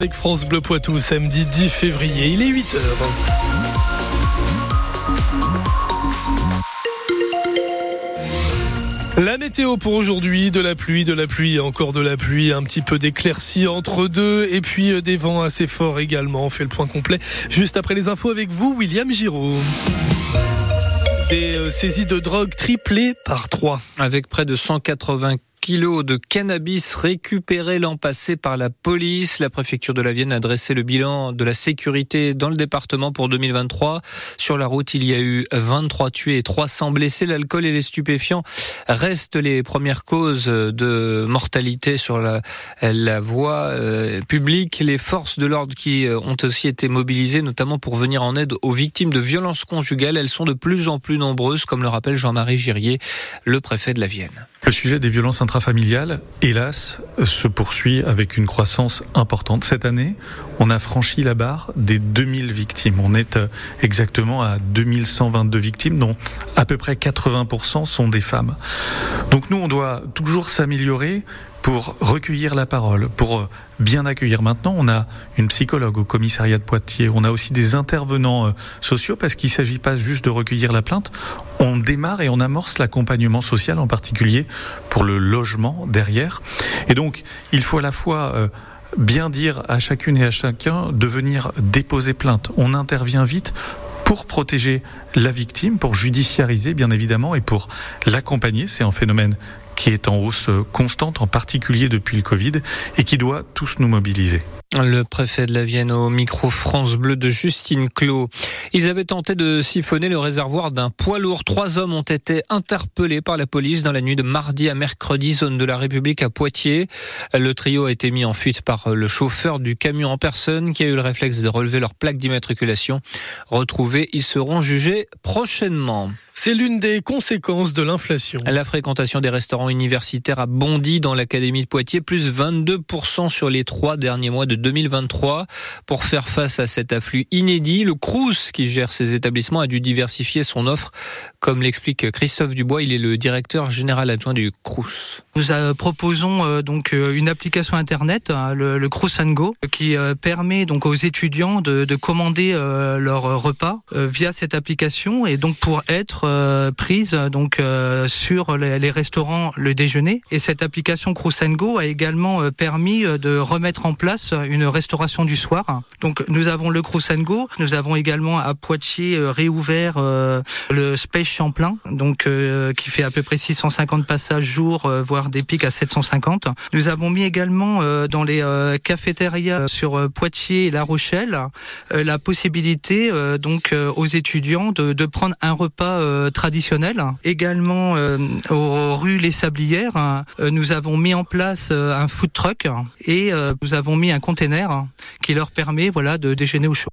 Avec France Bleu Poitou, samedi 10 février, il est 8h. La météo pour aujourd'hui, de la pluie, de la pluie, encore de la pluie, un petit peu d'éclaircie entre deux, et puis euh, des vents assez forts également. On fait le point complet juste après les infos avec vous, William Giraud. Des euh, saisies de drogue triplées par trois. Avec près de 180 kilos de cannabis récupérés l'an passé par la police. La préfecture de la Vienne a dressé le bilan de la sécurité dans le département pour 2023. Sur la route, il y a eu 23 tués et 300 blessés. L'alcool et les stupéfiants restent les premières causes de mortalité sur la, la voie euh, publique. Les forces de l'ordre qui euh, ont aussi été mobilisées, notamment pour venir en aide aux victimes de violences conjugales, elles sont de plus en plus nombreuses, comme le rappelle Jean-Marie Girier, le préfet de la Vienne. Le sujet des violences intrafamiliales, hélas, se poursuit avec une croissance importante. Cette année, on a franchi la barre des 2000 victimes. On est euh, exactement à 2122 victimes, dont à peu près 80% sont des femmes. Donc nous, on doit toujours s'améliorer pour recueillir la parole, pour euh, bien accueillir. Maintenant, on a une psychologue au commissariat de Poitiers, on a aussi des intervenants euh, sociaux parce qu'il ne s'agit pas juste de recueillir la plainte, on démarre et on amorce l'accompagnement social en particulier pour le logement derrière. Et donc, il faut à la fois euh, bien dire à chacune et à chacun de venir déposer plainte. On intervient vite pour protéger la victime, pour judiciariser bien évidemment et pour l'accompagner. C'est un phénomène qui est en hausse constante, en particulier depuis le Covid, et qui doit tous nous mobiliser. Le préfet de la Vienne au micro France Bleu de Justine Clos. Ils avaient tenté de siphonner le réservoir d'un poids lourd. Trois hommes ont été interpellés par la police dans la nuit de mardi à mercredi, zone de la République à Poitiers. Le trio a été mis en fuite par le chauffeur du camion en personne qui a eu le réflexe de relever leur plaque d'immatriculation. Retrouvés, ils seront jugés prochainement. C'est l'une des conséquences de l'inflation. La fréquentation des restaurants universitaires a bondi dans l'Académie de Poitiers, plus 22% sur les trois derniers mois de 2023. Pour faire face à cet afflux inédit, le Crous, qui gère ces établissements, a dû diversifier son offre. Comme l'explique Christophe Dubois, il est le directeur général adjoint du Crous. Nous euh, proposons euh, donc euh, une application internet, hein, le, le Crous Go, qui permet donc aux étudiants de, de commander leur repas via cette application et donc pour être euh, prise donc euh, sur les, restaurants le déjeuner et cette application Go a également euh, permis de remettre en place une restauration du soir. Donc nous avons le Go, nous avons également à Poitiers réouvert le Space Champlain donc qui fait à peu près 650 passages jour voire des pics à 750. Nous avons mis également dans les cafétérias sur Poitiers et La Rochelle la possibilité donc aux étudiants de prendre un repas euh, traditionnel. Également euh, aux rues Les Sablières, euh, nous avons mis en place un food truck et nous avons mis un container qui leur permet voilà de déjeuner au chaud.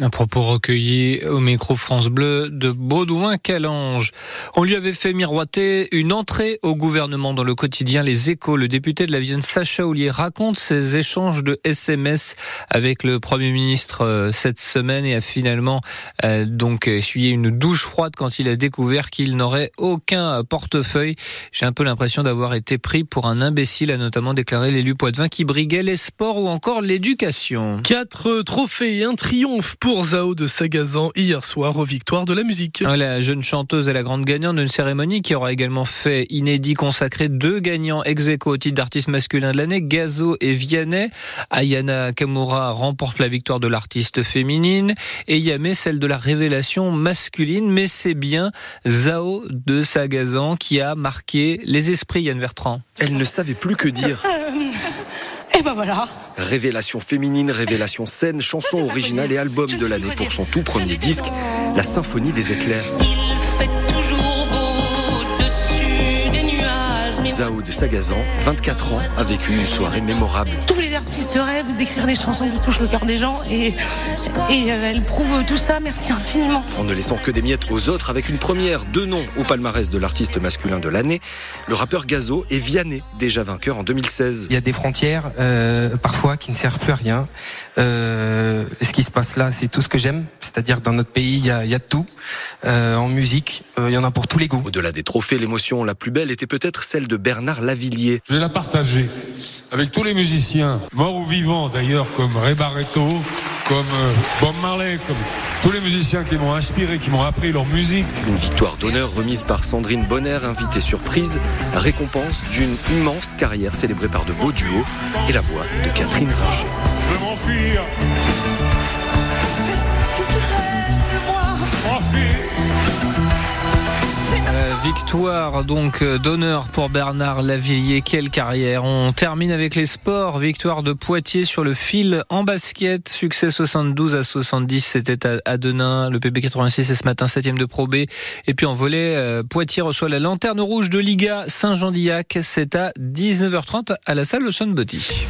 Un propos recueilli au micro France Bleu de Baudouin Calange. On lui avait fait miroiter une entrée au gouvernement dans le quotidien Les Échos. Le député de la Vienne, Sacha Ollier, raconte ses échanges de SMS avec le Premier ministre euh, cette semaine et a finalement euh, donc essuyé une douche froide quand il a découvert qu'il n'aurait aucun portefeuille. J'ai un peu l'impression d'avoir été pris pour un imbécile, a notamment déclaré l'élu Poitvin qui briguait les sports ou encore l'éducation. Quatre trophées un triomphe pour Zao de Sagazan hier soir aux victoires de la musique. La jeune chanteuse est la grande gagnante d'une cérémonie qui aura également fait inédit consacré deux gagnants ex aequo au titre d'artiste masculin de l'année, Gazo et Vianney. Ayana Kamura remporte la victoire de l'artiste féminine et Yamé celle de la révélation masculine. Mais c'est bien Zao de Sagazan qui a marqué les esprits, Yann Bertrand. Elle ne savait plus que dire. Et ben voilà. Révélation féminine, révélation scène, chanson originale et album de l'année pour son tout premier disque, La Symphonie des éclairs. Il fait toujours beau dessus des nuages. Zao de Sagazan, 24 ans, a vécu une soirée mémorable. Tous les artistes rêvent d'écrire des chansons qui touchent le cœur des gens et, et euh, elle prouve tout ça. Merci infiniment. En ne laissant que des miettes aux autres, avec une première, deux noms au palmarès de l'artiste masculin de l'année, le rappeur Gazo et Vianney, déjà vainqueur en 2016. Il y a des frontières, euh, parfois, qui ne servent plus à rien. Euh, ce qui se passe là, c'est tout ce que j'aime. C'est-à-dire, dans notre pays, il y a, il y a de tout. Euh, en musique, euh, il y en a pour tous les goûts. Au-delà des trophées, l'émotion la plus belle était peut-être celle de Bernard Lavillier. Je vais la partager avec tous les musiciens, morts ou vivants d'ailleurs, comme Ray Barretto, comme euh, Bob Marley, comme tous les musiciens qui m'ont inspiré, qui m'ont appris leur musique. Une victoire d'honneur remise par Sandrine Bonner, invitée surprise, récompense d'une immense carrière célébrée par de beaux duos et la voix de Catherine Ringer. Je veux m'enfuir. Euh, victoire donc euh, d'honneur pour Bernard Lavillier. Quelle carrière. On termine avec les sports. Victoire de Poitiers sur le fil en basket. Succès 72 à 70. C'était à, Denain. Le PB86 est ce matin 7 de Pro B. Et puis en volet, euh, Poitiers reçoit la lanterne rouge de Liga Saint-Jean-d'Illac. C'est à 19h30 à la salle de Sunbody.